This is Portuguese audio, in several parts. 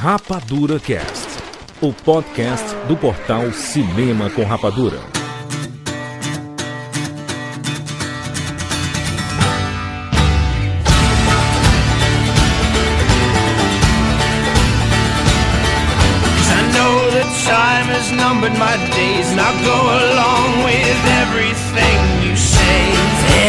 Rapadura Cast, o podcast do portal Cinema com Rapadura. I know that time has numbered my days, and I'll go along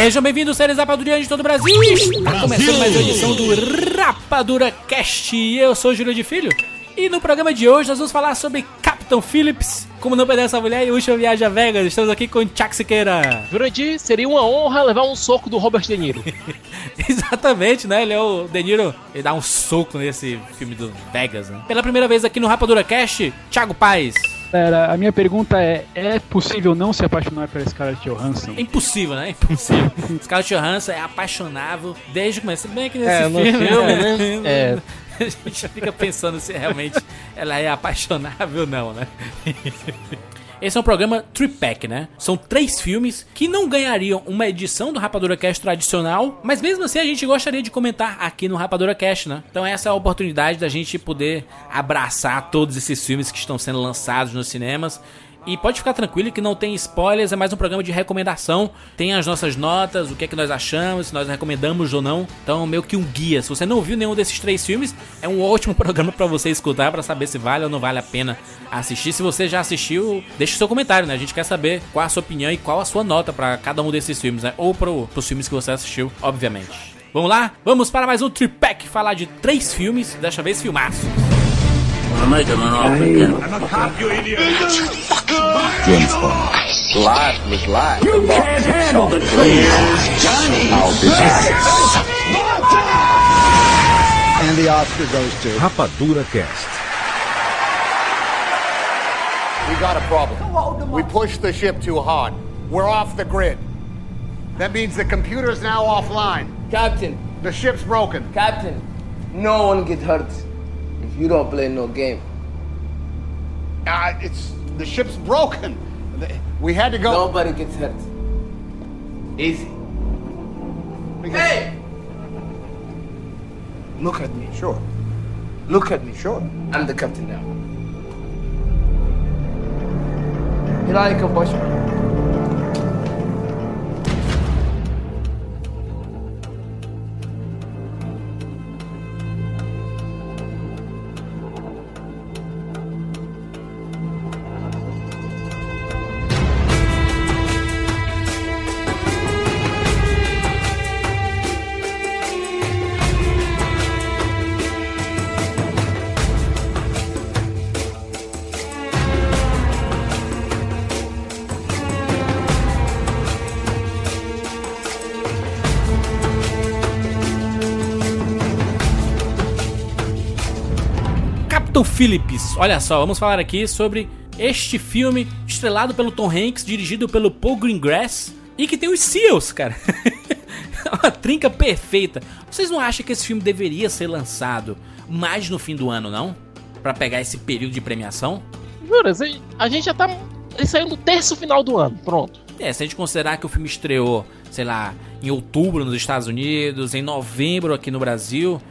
Sejam bem-vindos, séries Rapadurianos de todo o Brasil! Está começando mais uma edição do Rapadura Cast. Eu sou o Júlio de Filho e no programa de hoje nós vamos falar sobre Captain Phillips, como não perder essa mulher e última viagem a Vegas. Estamos aqui com Chuck Siqueira. Jurandir, seria uma honra levar um soco do Robert De Niro. Exatamente, né? Ele é o De Niro, ele dá um soco nesse filme do Vegas, né? Pela primeira vez aqui no Rapadura Cast, Thiago Paz. Pera, a minha pergunta é: é possível não se apaixonar pela Scarlett Johansson? É impossível, né? É impossível. Scarlett Johansson é apaixonável desde o começo. Bem que nesse É, filme, filme, né? né? É. A gente fica pensando se realmente ela é apaixonável ou não, né? Esse é um programa Tripack, né? São três filmes que não ganhariam uma edição do Rapadura Cast tradicional, mas mesmo assim a gente gostaria de comentar aqui no Rapadura Cast, né? Então essa é a oportunidade da gente poder abraçar todos esses filmes que estão sendo lançados nos cinemas. E pode ficar tranquilo que não tem spoilers, é mais um programa de recomendação. Tem as nossas notas, o que é que nós achamos, se nós recomendamos ou não. Então, meio que um guia. Se você não viu nenhum desses três filmes, é um ótimo programa pra você escutar para saber se vale ou não vale a pena assistir. Se você já assistiu, deixe o seu comentário, né? A gente quer saber qual a sua opinião e qual a sua nota pra cada um desses filmes, né? Ou pro, pros filmes que você assistiu, obviamente. Vamos lá? Vamos para mais um Tripack falar de três filmes, desta vez filmaços. Rapadura Cast. We got a problem. We pushed the ship too hard. We're off the grid. That means the computer's now offline. Captain, The ship's broken. Captain, no one get hurt if you don't play no game. Uh, it's the ship's broken. We had to go. Nobody gets hurt. Easy. Hey! Look at me. Sure. Look at me. Sure. I'm the captain now. Hilali combustion. Captain Phillips. Olha só, vamos falar aqui sobre este filme estrelado pelo Tom Hanks, dirigido pelo Paul Greengrass e que tem os Seals, cara. Uma trinca perfeita. Vocês não acham que esse filme deveria ser lançado mais no fim do ano, não? Pra pegar esse período de premiação? Juras, a gente já tá. Ele saiu no terço final do ano, pronto. É, se a gente considerar que o filme estreou, sei lá, em outubro nos Estados Unidos, em novembro aqui no Brasil,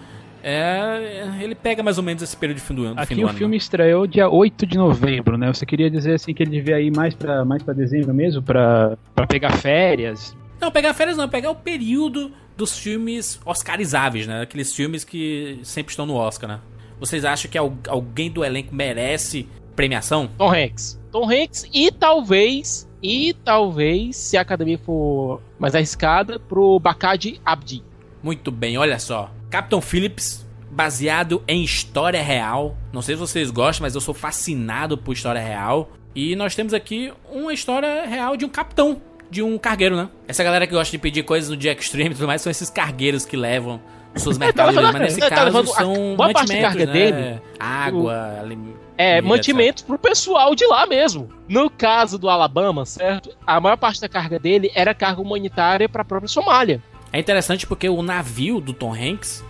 é, ele pega mais ou menos esse período de fim do ano. Aqui do o ano, filme estreou dia 8 de novembro, né? Você queria dizer assim que ele devia ir mais pra, mais pra dezembro mesmo, pra, pra pegar férias? Não, pegar férias não, pegar o período dos filmes oscarizáveis, né? Aqueles filmes que sempre estão no Oscar, né? Vocês acham que al- alguém do elenco merece premiação? Tom Hanks. Tom Hanks e talvez. E talvez, se a academia for mais arriscada, pro Bakadi Abdi. Muito bem, olha só. Captain Phillips, baseado em história real. Não sei se vocês gostam, mas eu sou fascinado por história real. E nós temos aqui uma história real de um capitão, de um cargueiro, né? Essa galera que gosta de pedir coisas no Jack Extreme e tudo mais são esses cargueiros que levam suas mercadorias. Mas nesse tá caso a- são da mantimentos, carga né? dele, Água, alim- É, comida, mantimentos pro pessoal de lá mesmo. No caso do Alabama, certo? A maior parte da carga dele era carga humanitária pra própria Somália. É interessante porque o navio do Tom Hanks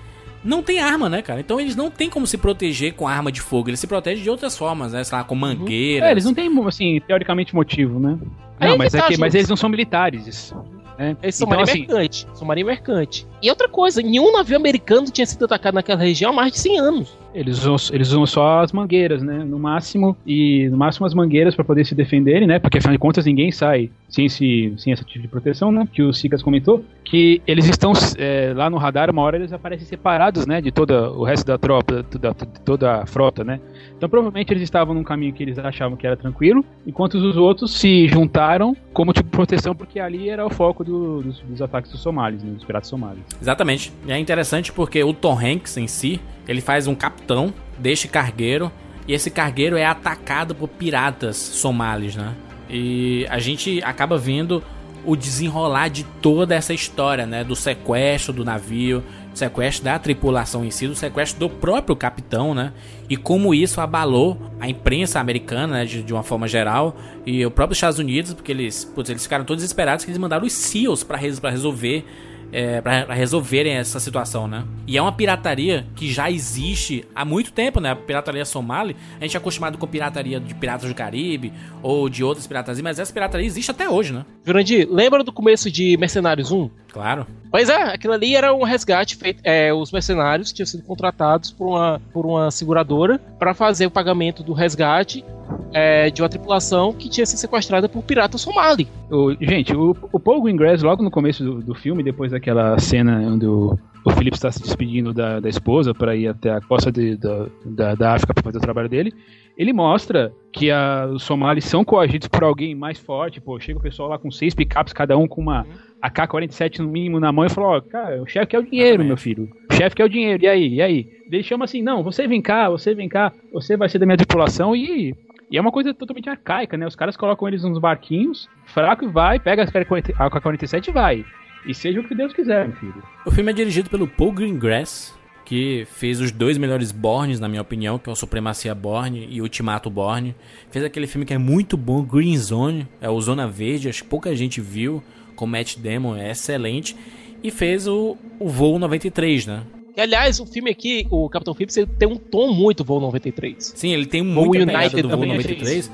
não tem arma, né, cara? Então eles não têm como se proteger com arma de fogo. Eles se protegem de outras formas, né? Sei lá, com mangueiras. É, eles não têm, assim, teoricamente motivo, né? Aí Não, mas, é tá, que, mas Júlio. eles não são militares. Né? Eles são Então, marinha assim, mercante. São marinha mercante. E outra coisa, nenhum navio americano tinha sido atacado naquela região há mais de 100 anos. Eles usam, eles usam só as mangueiras, né? No máximo, e no máximo as mangueiras para poder se defenderem, né? Porque afinal de contas ninguém sai sem esse, sem esse tipo de proteção, né? Que o Sicas comentou. Que eles estão é, lá no radar, uma hora eles aparecem separados, né? De todo o resto da tropa, de toda a frota, né? Então provavelmente eles estavam num caminho que eles achavam que era tranquilo, enquanto os outros se juntaram como tipo de proteção, porque ali era o foco do, dos, dos, ataques dos somalis, né? Dos piratas somalis. Exatamente. E é interessante porque o Tom Hanks em si, ele faz um capitão deste cargueiro, e esse cargueiro é atacado por piratas somalis, né? E a gente acaba vendo o desenrolar de toda essa história, né? Do sequestro do navio, sequestro da tripulação em si, do sequestro do próprio capitão, né? E como isso abalou a imprensa americana, né? de, de, uma forma geral, e o próprio Estados Unidos, porque eles, putz, eles ficaram todos desesperados que eles mandaram os SEALs para resolver é, para resolverem essa situação, né? E é uma pirataria que já existe há muito tempo, né? A pirataria somali, a gente é acostumado com pirataria de Piratas do Caribe ou de outras piratarias, mas essa pirataria existe até hoje, né? Jurandir, lembra do começo de Mercenários 1? Claro. Pois é, aquilo ali era um resgate feito. É, os mercenários tinham sido contratados por uma, por uma seguradora para fazer o pagamento do resgate é, de uma tripulação que tinha sido sequestrada por piratas somali. O, gente, o, o Paul Greengrass, logo no começo do, do filme, depois daquela cena onde o, o Philip está se despedindo da, da esposa para ir até a costa de, da, da, da África para fazer o trabalho dele, ele mostra que a, os somalis são coagidos por alguém mais forte. Pô, chega o pessoal lá com seis picapes, cada um com uma AK-47 no mínimo na mão e fala: Ó, cara, o chefe quer o dinheiro, meu filho. O chefe quer o dinheiro, e aí? E aí? Ele chama assim: Não, você vem cá, você vem cá, você vai ser da minha tripulação e e é uma coisa totalmente arcaica, né? Os caras colocam eles nos barquinhos, fraco e vai, pega a AK-47 e vai. E seja o que Deus quiser, meu filho. O filme é dirigido pelo Paul Greengrass, que fez os dois melhores Borns, na minha opinião, que é o Supremacia Born e Ultimato Born. Fez aquele filme que é muito bom, Green Zone, é o Zona Verde, acho que pouca gente viu, com Matt Damon, é excelente. E fez o, o Voo 93, né? E, aliás, o filme aqui, o Capitão Phillips, ele tem um tom muito Voo 93. Sim, ele tem muito United do Voo 93,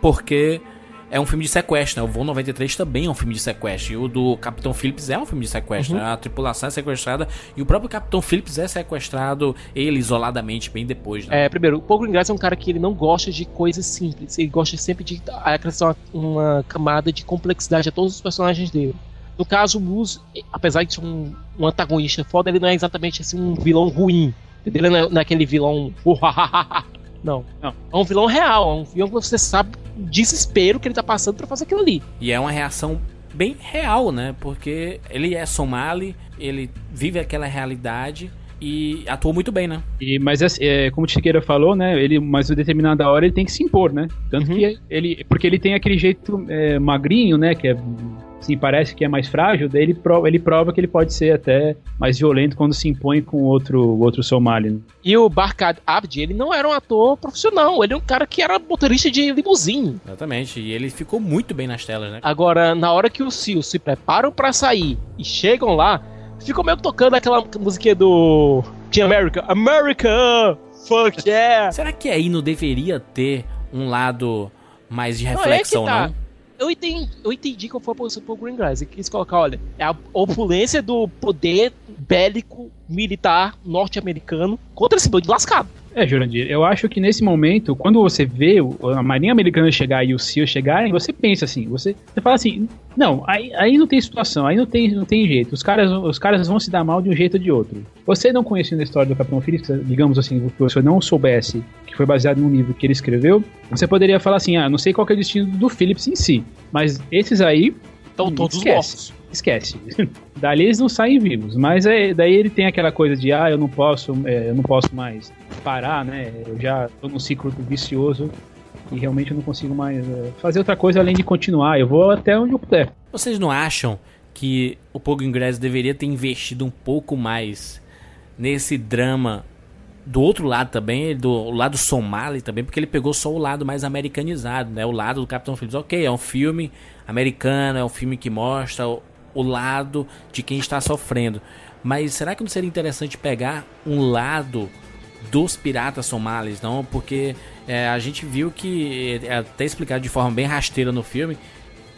porque é um filme de sequestro, né? O Voo 93 também é um filme de sequestro. E o do Capitão Phillips é um filme de sequestro, uhum. né? A tripulação é sequestrada e o próprio Capitão Phillips é sequestrado, ele isoladamente, bem depois, né? É, primeiro, o Paul Greengrass é um cara que ele não gosta de coisas simples. Ele gosta sempre de acrescentar uma, uma camada de complexidade a todos os personagens dele. No caso, o Moose, apesar de ser um, um antagonista foda, ele não é exatamente assim um vilão ruim. Ele não é, não é aquele vilão. não, não. É um vilão real, é um vilão que você sabe desespero que ele tá passando para fazer aquilo ali. E é uma reação bem real, né? Porque ele é somali, ele vive aquela realidade e atuou muito bem, né? E, mas é, como o Tiqueira falou, né? Ele, mas em determinada hora ele tem que se impor, né? Tanto uhum. que ele. Porque ele tem aquele jeito é, magrinho, né? Que é assim, parece que é mais frágil, daí ele prova, ele prova que ele pode ser até mais violento quando se impõe com outro, outro somali. Né? E o Barkad Abdi, ele não era um ator profissional, ele é um cara que era motorista de limusine. Exatamente, e ele ficou muito bem nas telas, né? Agora, na hora que os SEALs se preparam para sair e chegam lá, ficou meio tocando aquela musiquinha do Team America. America! Fuck yeah! Será que aí não deveria ter um lado mais de reflexão, não? É tá. não? eu entendi, eu entendi qual foi a posição do Greengrass. Ele quis colocar, olha, é a opulência do poder bélico militar norte-americano contra esse bando lascado. É, Jurandir, eu acho que nesse momento, quando você vê a Marinha Americana chegar e o SEAL chegarem, você pensa assim, você, você fala assim, não, aí, aí não tem situação, aí não tem, não tem jeito, os caras, os caras vão se dar mal de um jeito ou de outro. Você não conhecendo a história do Capitão Phillips, digamos assim, se você não soubesse que foi baseado num livro que ele escreveu, você poderia falar assim, ah, não sei qual é o destino do Phillips em si, mas esses aí... Estão todos esquece. mortos esquece. Dali eles não saem vivos. Mas é, daí ele tem aquela coisa de ah, eu não posso, é, eu não posso mais parar, né? Eu já tô num ciclo vicioso e realmente eu não consigo mais é, fazer outra coisa além de continuar. Eu vou até onde eu puder. Vocês não acham que o Pogo Ingress deveria ter investido um pouco mais nesse drama do outro lado também, do lado somali também, porque ele pegou só o lado mais americanizado, né? O lado do Capitão Phillips. Ok, é um filme americano, é um filme que mostra o lado de quem está sofrendo. Mas será que não seria interessante pegar um lado dos piratas somalis, não? Porque é, a gente viu que, é até explicado de forma bem rasteira no filme,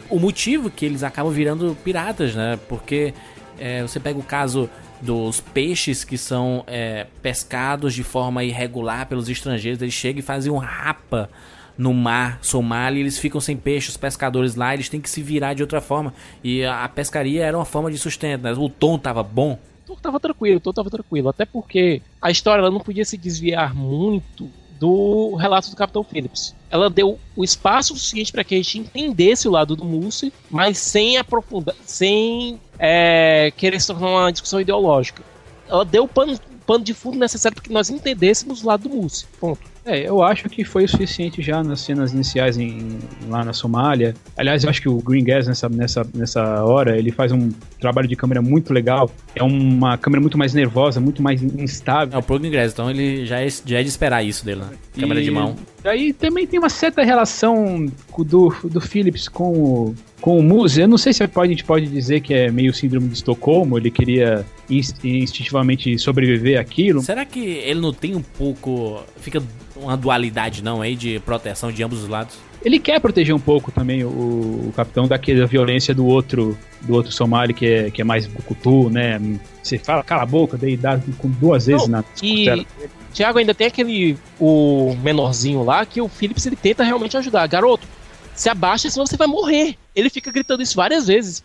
o motivo que eles acabam virando piratas, né? Porque é, você pega o caso dos peixes que são é, pescados de forma irregular pelos estrangeiros. Eles chegam e fazem um rapa no mar Somália e eles ficam sem peixe. Os pescadores lá eles têm que se virar de outra forma. E a, pescaria era uma forma de sustento. Né? O tom tava bom. O tom tava tranquilo, o tom tava tranquilo. Até porque a história ela não podia se desviar muito do relato do Capitão Phillips. Ela deu o espaço suficiente para que a gente entendesse o lado do Mousse, mas sem aprofundar, sem é, querer se tornar uma discussão ideológica. Ela deu o pano, pano de fundo necessário para que nós entendêssemos o lado do Mousse. Ponto. É, eu acho que foi o suficiente já nas cenas iniciais em, lá na Somália. Aliás, eu acho que o Green Gas nessa, nessa, nessa hora, ele faz um trabalho de câmera muito legal. É uma câmera muito mais nervosa, muito mais instável. É o Pro Green Gas, então ele já é, já é de esperar isso dele, né? Câmera E de mão. Daí também tem uma certa relação do, do Phillips com o, com o Muse. Eu não sei se a gente pode dizer que é meio síndrome de Estocolmo, ele queria inst- instintivamente sobreviver àquilo. Será que ele não tem um pouco. Fica uma dualidade, não, aí, de proteção de ambos os lados? Ele quer proteger um pouco também o, o capitão daquela violência do outro do outro Somali que é, que é mais bucutu, né? Você fala, cala a boca, daí dá com duas vezes Não, na E. Tiago, ainda tem aquele. O menorzinho lá que o Phillips ele tenta realmente ajudar. Garoto, se abaixa, senão você vai morrer. Ele fica gritando isso várias vezes.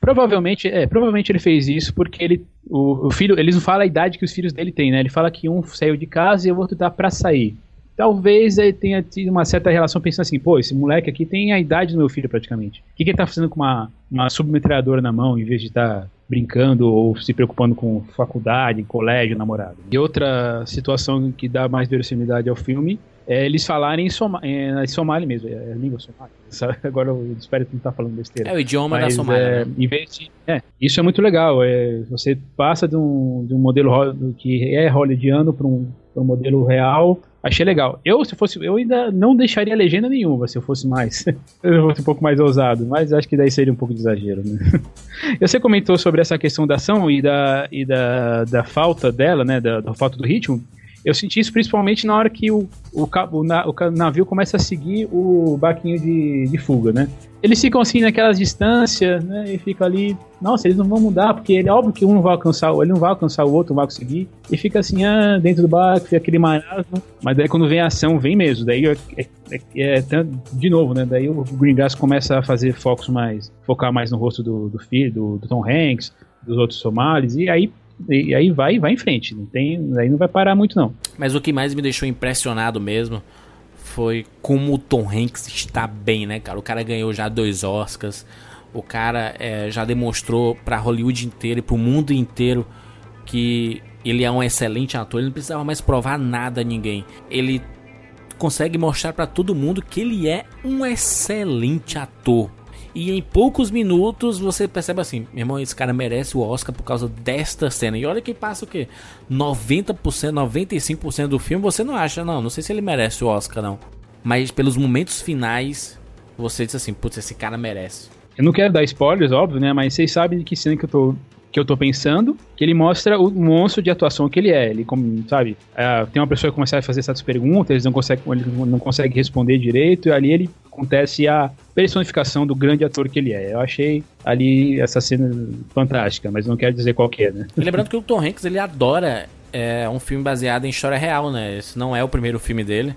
Provavelmente, é, provavelmente ele fez isso porque ele, o, o filho, eles não falam a idade que os filhos dele têm, né? Ele fala que um saiu de casa e o outro tá pra sair. Talvez ele tenha tido uma certa relação pensando assim, pô, esse moleque aqui tem a idade do meu filho praticamente. O que, que ele tá fazendo com uma, uma submetralhadora na mão em vez de estar brincando ou se preocupando com faculdade, colégio, namorado? E outra situação que dá mais verosimilidade ao filme é eles falarem em, Soma, em Somali mesmo, é a língua somali. Sabe? Agora eu espero que não tá falando besteira. É o idioma da Mas, Somália. é, né? em vez de- é, isso é muito legal. É, você passa de um, de um modelo que é hollywoodiano para um, um modelo real. Achei legal. Eu, se fosse, eu ainda não deixaria legenda nenhuma se eu fosse mais. eu fosse um pouco mais ousado, mas acho que daí seria um pouco de exagero, né? Você comentou sobre essa questão da ação e da, e da, da falta dela, né? Da, da falta do ritmo. Eu senti isso principalmente na hora que o, o, ca- o, na- o navio começa a seguir o barquinho de, de fuga, né? Eles ficam assim naquelas distâncias, né? E fica ali, nossa, eles não vão mudar, porque ele, é óbvio que um não vai alcançar, ele não vai alcançar o outro, não vai conseguir. E fica assim, ah, dentro do barco, fica aquele marasmo. Mas daí quando vem a ação, vem mesmo. Daí é, é- é- é tan- de novo, né? Daí o Green Grass começa a fazer focos mais, focar mais no rosto do, do filho, do, do Tom Hanks, dos outros somalis, e aí e aí vai vai em frente, não tem, aí não vai parar muito não. Mas o que mais me deixou impressionado mesmo foi como o Tom Hanks está bem, né, cara? O cara ganhou já dois Oscars. O cara é, já demonstrou pra Hollywood inteira e pro mundo inteiro que ele é um excelente ator. Ele não precisava mais provar nada a ninguém. Ele consegue mostrar pra todo mundo que ele é um excelente ator. E em poucos minutos você percebe assim, meu irmão, esse cara merece o Oscar por causa desta cena. E olha que passa o quê? 90%, 95% do filme você não acha, não. Não sei se ele merece o Oscar, não. Mas pelos momentos finais, você diz assim, putz, esse cara merece. Eu não quero dar spoilers, óbvio, né? Mas vocês sabem de que cena que eu tô, que eu tô pensando. Que ele mostra o monstro de atuação que ele é. Ele, sabe, é, tem uma pessoa que começa a fazer essas perguntas, eles não conseguem, ele não consegue responder direito, e ali ele acontece a personificação do grande ator que ele é. Eu achei ali essa cena fantástica, mas não quero dizer qual que é, né? E lembrando que o Tom Hanks ele adora é, um filme baseado em história real, né? Esse não é o primeiro filme dele.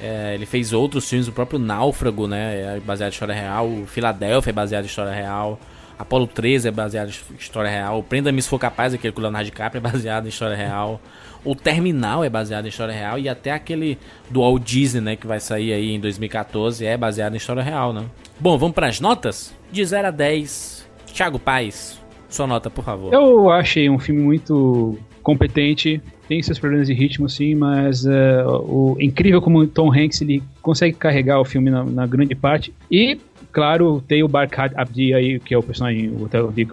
É, ele fez outros filmes, o próprio Náufrago, né? É baseado em história real. O Filadélfia é baseado em história real. Apolo 13 é baseado em história real. Prenda-me se for capaz, aquele com o Leonardo DiCaprio, é baseado em história real. O Terminal é baseado em história real. E até aquele do Walt Disney, né? Que vai sair aí em 2014, é baseado em história real, né? Bom, vamos para as notas? De 0 a 10, Thiago Paz, sua nota, por favor. Eu achei um filme muito competente, tem seus problemas de ritmo sim, mas eh, o incrível como Tom Hanks ele consegue carregar o filme na, na grande parte e claro tem o Barkat Abdi aí que é o personagem o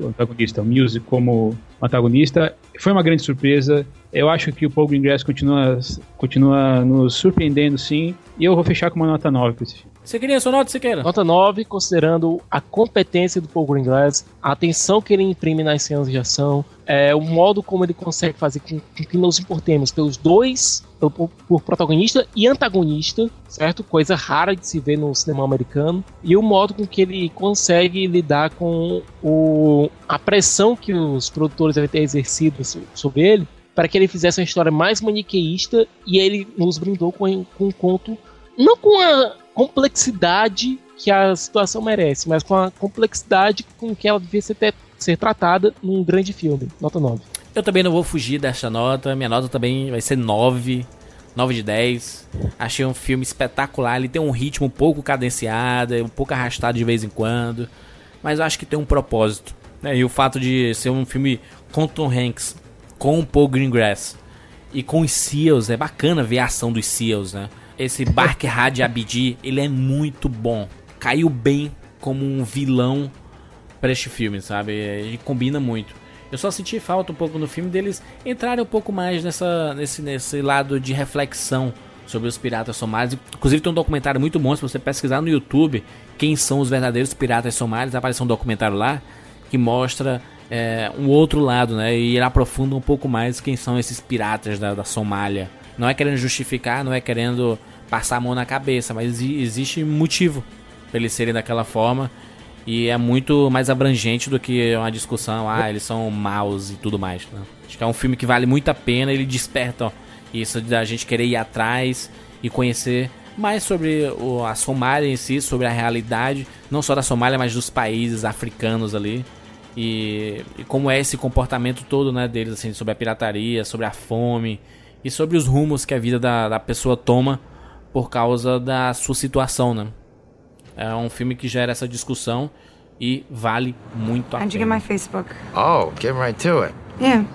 antagonista, o Music como antagonista foi uma grande surpresa. Eu acho que o Paul Greengrass continua continua nos surpreendendo sim e eu vou fechar com uma nota 9 pra esse filme. Queria sua nota, Siqueira? Nota 9, considerando a competência do Paul Greengrass, a atenção que ele imprime nas cenas de ação, é, o modo como ele consegue fazer com, com que nos importemos pelos dois, por, por protagonista e antagonista, certo? Coisa rara de se ver no cinema americano. E o modo com que ele consegue lidar com o, a pressão que os produtores devem ter exercido sobre ele para que ele fizesse uma história mais maniqueísta e ele nos brindou com, com um conto, não com a complexidade que a situação merece, mas com a complexidade com que ela devia ser, ser tratada num grande filme. Nota 9. Eu também não vou fugir dessa nota. Minha nota também vai ser 9. 9 de 10. Achei um filme espetacular. Ele tem um ritmo um pouco cadenciado, um pouco arrastado de vez em quando. Mas eu acho que tem um propósito. Né? E o fato de ser um filme com Tom Hanks, com o Paul Greengrass e com os Seals, é bacana ver a ação dos Seals, né? Esse Bark Had Abidi, ele é muito bom. Caiu bem como um vilão para este filme, sabe? Ele combina muito. Eu só senti falta um pouco no filme deles entrarem um pouco mais nessa, nesse, nesse lado de reflexão sobre os piratas somalis. Inclusive tem um documentário muito bom, se você pesquisar no YouTube quem são os verdadeiros piratas somalis, aparece um documentário lá que mostra é, um outro lado, né? E ele aprofunda um pouco mais quem são esses piratas da, da Somália. Não é querendo justificar, não é querendo passar a mão na cabeça, mas existe motivo para eles serem daquela forma e é muito mais abrangente do que uma discussão, ah, eles são maus e tudo mais. Né? Acho que é um filme que vale muito a pena, ele desperta ó, isso da gente querer ir atrás e conhecer mais sobre o, a Somália em si, sobre a realidade, não só da Somália, mas dos países africanos ali. E, e como é esse comportamento todo né, deles, assim, sobre a pirataria, sobre a fome e sobre os rumos que a vida da, da pessoa toma por causa da sua situação, né? É um filme que gera essa discussão e vale muito a How'd you get pena. my Facebook? Oh, get right to it. Yeah,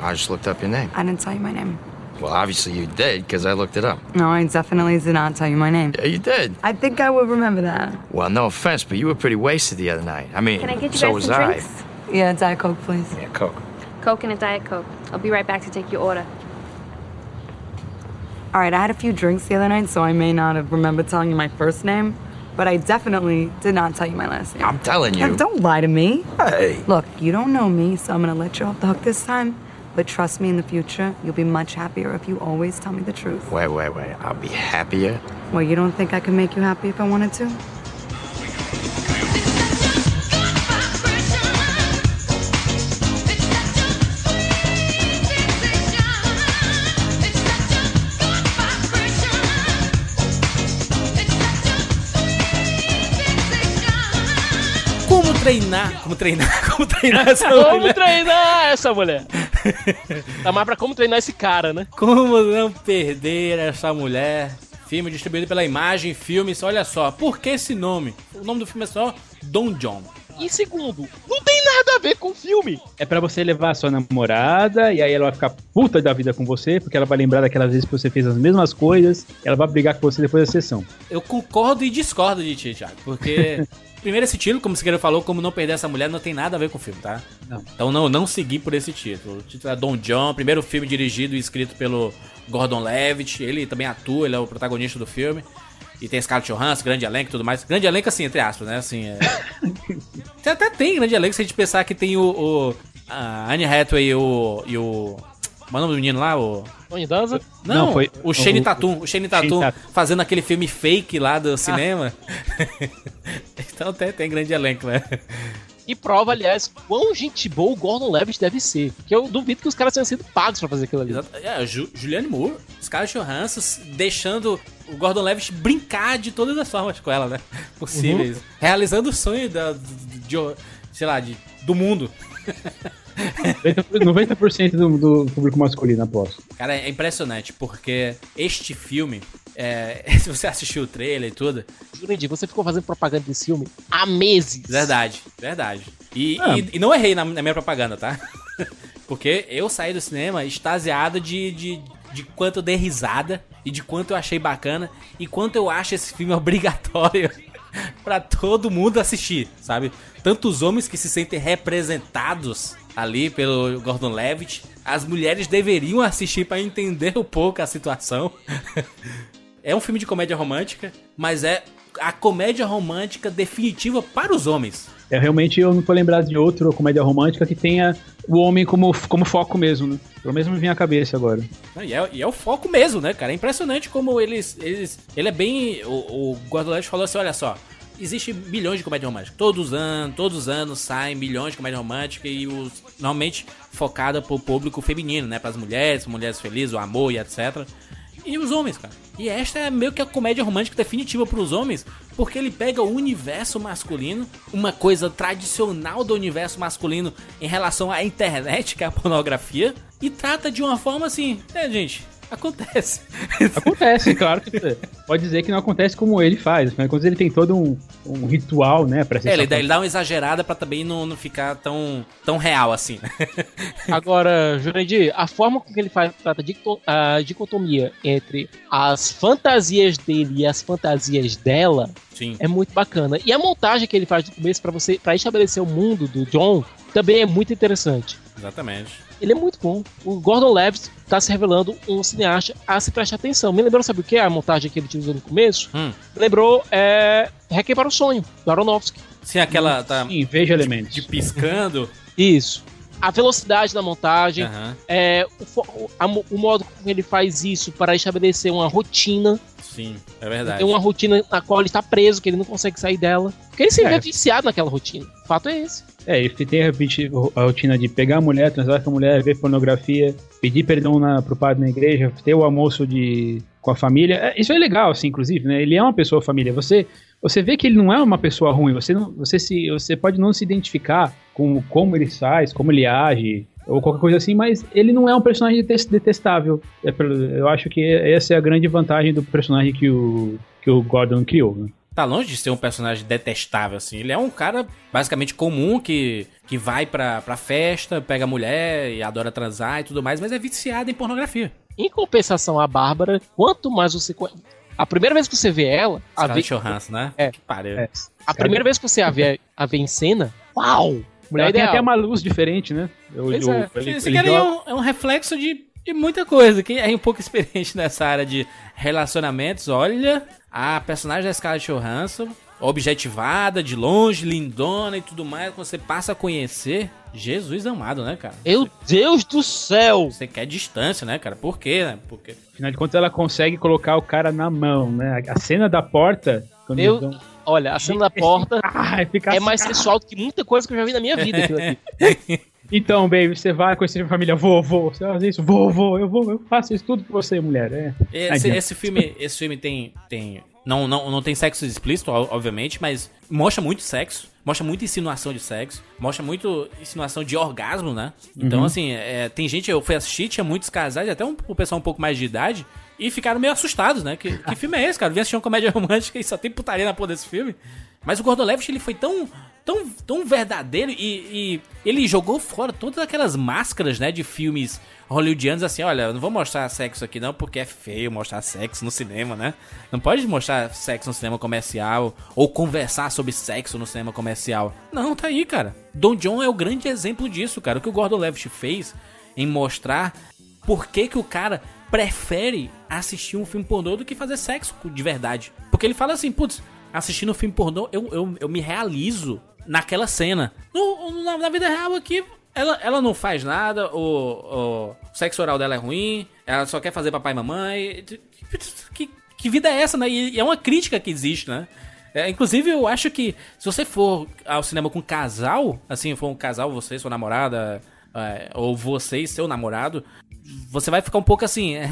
I just looked up your name. I didn't tell you my name. Well, obviously you did, because I looked it up. No, I definitely did not tell you my name. Yeah, you did. I think I would remember that. Well, no offense, but you were pretty wasted the other night. I mean, Can I get you so guys was some I. drinks? Yeah, Diet Coke, please. Yeah, Coke. Coke and a Diet Coke. I'll be right back to take your order. All right, I had a few drinks the other night, so I may not have remembered telling you my first name, but I definitely did not tell you my last name. I'm telling you. And don't lie to me. Hey. Look, you don't know me, so I'm gonna let you off the hook this time. But trust me, in the future, you'll be much happier if you always tell me the truth. Wait, wait, wait. I'll be happier. Well, you don't think I could make you happy if I wanted to? Treinar? Como treinar? Como treinar essa Como mulher? treinar essa mulher? Tá mais pra como treinar esse cara, né? Como não perder essa mulher? Filme distribuído pela Imagem Filmes. Olha só, por que esse nome? O nome do filme é só Don John. E segundo, não tem nada a ver com o filme. É pra você levar a sua namorada e aí ela vai ficar puta da vida com você, porque ela vai lembrar daquelas vezes que você fez as mesmas coisas, e ela vai brigar com você depois da sessão. Eu concordo e discordo de ti, Thiago. Porque, primeiro, esse título, como o Siqueira falou, como não perder essa mulher, não tem nada a ver com o filme, tá? Não. Então não, não segui por esse título. O título é Don John, primeiro filme dirigido e escrito pelo Gordon Levitt. Ele também atua, ele é o protagonista do filme. E tem Scarlett Johansson, grande elenco e tudo mais. Grande elenco, assim, entre aspas, né? Assim, é... Tem- Até tem grande elenco, se a gente pensar que tem o... o a Anne Hathaway e o... E o... Como é o nome do menino lá? O... Tony Danza? Não, Não, foi- o Shane Tatum. O Shane Tatum fazendo aquele filme fake lá do cinema. então tem, tem grande elenco, né? E prova, aliás, quão gente boa o Gordon Levitt deve ser. Porque eu duvido que os caras tenham sido pagos pra fazer aquilo ali. Exato. É, Ju, Julianne Moore, Scarlett Johansson, deixando o Gordon Levitt brincar de todas as formas com ela, né? Possíveis. Realizando o sonho da, de, de- sei lá, de, do mundo. 90%, 90% do, do público masculino, aposto. Cara, é impressionante, porque este filme, é, se você assistiu o trailer e tudo, Jurandir, você ficou fazendo propaganda desse filme há meses. Verdade, verdade. E, Ah. e, e não errei na, na minha propaganda, tá? Porque eu saí do cinema extasiado de, de, de quanto eu dei risada e de quanto eu achei bacana e quanto eu acho esse filme obrigatório pra todo mundo assistir, sabe? Tanto os homens que se sentem representados ali pelo Gordon Levitt, as mulheres deveriam assistir pra entender um pouco a situação. É um filme de comédia romântica, mas é a comédia romântica definitiva para os homens. É, realmente eu não tô lembrado de outra comédia romântica que tenha o homem como, como foco mesmo, né? Pelo menos me vem à cabeça agora. Não, E é, e é o foco mesmo, né, cara? É impressionante como eles. eles ele é bem. O, o Levitt falou assim: olha só. Existe milhões de comédia romântica. Todos os anos, todos os anos saem milhões de comédia romântica e os normalmente focada pro público feminino, né? Para as mulheres, mulheres felizes, o amor e etc. E os homens, cara. E esta é meio que a comédia romântica definitiva pros homens, porque ele pega o universo masculino, uma coisa tradicional do universo masculino em relação à internet, que é a pornografia, e trata de uma forma assim, né, gente? Acontece. Acontece, claro que pode dizer que não acontece como ele faz. Afinal de contas, ele tem todo um, um ritual, né? Pra ser É, ele, dá, ele dá uma exagerada pra também não, não ficar tão, tão real assim, né? Agora, Jurandir, a forma com que ele faz, trata de, a dicotomia entre as fantasias dele e as fantasias dela Sim. é muito bacana. E a montagem que ele faz no começo para você para estabelecer o mundo do John também é muito interessante. Exatamente. Ele é muito bom. O Gordon Levitt está se revelando um cineasta a se prestar atenção. Me lembrou, sabe o que? A montagem que ele utilizou no começo? Hum. Lembrou é, Requiem para o Sonho, do Aronofsky. Sim, aquela. Tá Sim, veja elementos. de piscando. Isso. A velocidade da montagem, Aham. é, o, a o modo como ele faz isso para estabelecer uma rotina. Sim, é verdade. Tem uma rotina na qual ele está preso, que ele não consegue sair dela. Porque ele se É. vê viciado naquela rotina. O fato é esse. É, ele tem a rotina de pegar a mulher, transar com a mulher, ver pornografia, pedir perdão na, pro padre na igreja, ter o almoço de, com a família. É, isso é legal, assim, inclusive, né? Ele é uma pessoa família. Você, você vê que ele não é uma pessoa ruim. Você, não, você, se, você pode não se identificar com como ele faz, como ele age, ou qualquer coisa assim, mas ele não é um personagem detes- detestável. É eu acho que essa é a grande vantagem do personagem que o, que o Gordon criou, né? Tá longe de ser um personagem detestável, assim. Ele é um cara basicamente comum que, que vai pra, pra festa, pega a mulher e adora transar e tudo mais, mas é viciado em pornografia. Em compensação, a Bárbara, quanto mais você. A primeira vez que você vê ela, a, Scarlett ve- Johansson, né? É. Que pariu. É. a primeira vez que você a vê, a vê em cena, uau! Mulher Ela tem ideal. até uma luz diferente, né? Pois o- é. ele- Esse ele cara aí é um, é um reflexo de, de muita coisa. Quem é um pouco experiente nessa área de relacionamentos, olha a personagem da Scarlett Johansson, objetivada, de longe, lindona e tudo mais, quando você passa a conhecer, Jesus amado, né, cara? Meu Deus do céu! Você quer distância, né, cara? Por quê, né? Porque Afinal de contas, ela consegue colocar o cara na mão, né? A cena da porta. Quando Eu- eles dão- Olha, a cena da porta Ah, fica é mais sensual do que muita coisa que eu já vi na minha vida. aquilo aqui. Então, baby, você vai conhecer a família, vou, vou, você faz isso, vou, vou, eu vou, eu faço isso tudo por você, mulher. É. Esse, esse filme, esse filme tem, tem não, não, não tem sexo explícito, ob- obviamente, mas mostra muito sexo, mostra muita insinuação de sexo, mostra muito insinuação de orgasmo, né? Então, Uhum. assim, é, tem gente, eu fui assistir, tinha muitos casais, até um, o pessoal um pouco mais de idade, e ficaram meio assustados, né? Que, que filme é esse, cara? Vim assistir uma comédia romântica e só tem putaria na porra desse filme. Mas o Gordon Levitt, ele foi tão, tão, tão verdadeiro e, e ele jogou fora todas aquelas máscaras, né, de filmes hollywoodianos, assim, olha, não vou mostrar sexo aqui não, porque é feio mostrar sexo no cinema, né? Não pode mostrar sexo no cinema comercial ou conversar sobre sexo no cinema comercial. Não, tá aí, cara. Don John é o grande exemplo disso, cara. O que o Gordon Levitt fez em mostrar por que, que o cara prefere assistir um filme pornô do que fazer sexo de verdade. Porque ele fala assim, putz, assistindo um filme pornô, eu, eu, eu me realizo naquela cena. No, na, na vida real aqui, ela, ela não faz nada, o, o sexo oral dela é ruim, ela só quer fazer papai e mamãe. Que, que vida é essa, né? E é uma crítica que existe, né? É, inclusive, eu acho que se você for ao cinema com casal, assim, for um casal, você, sua namorada, é, ou você e seu namorado, você vai ficar um pouco assim.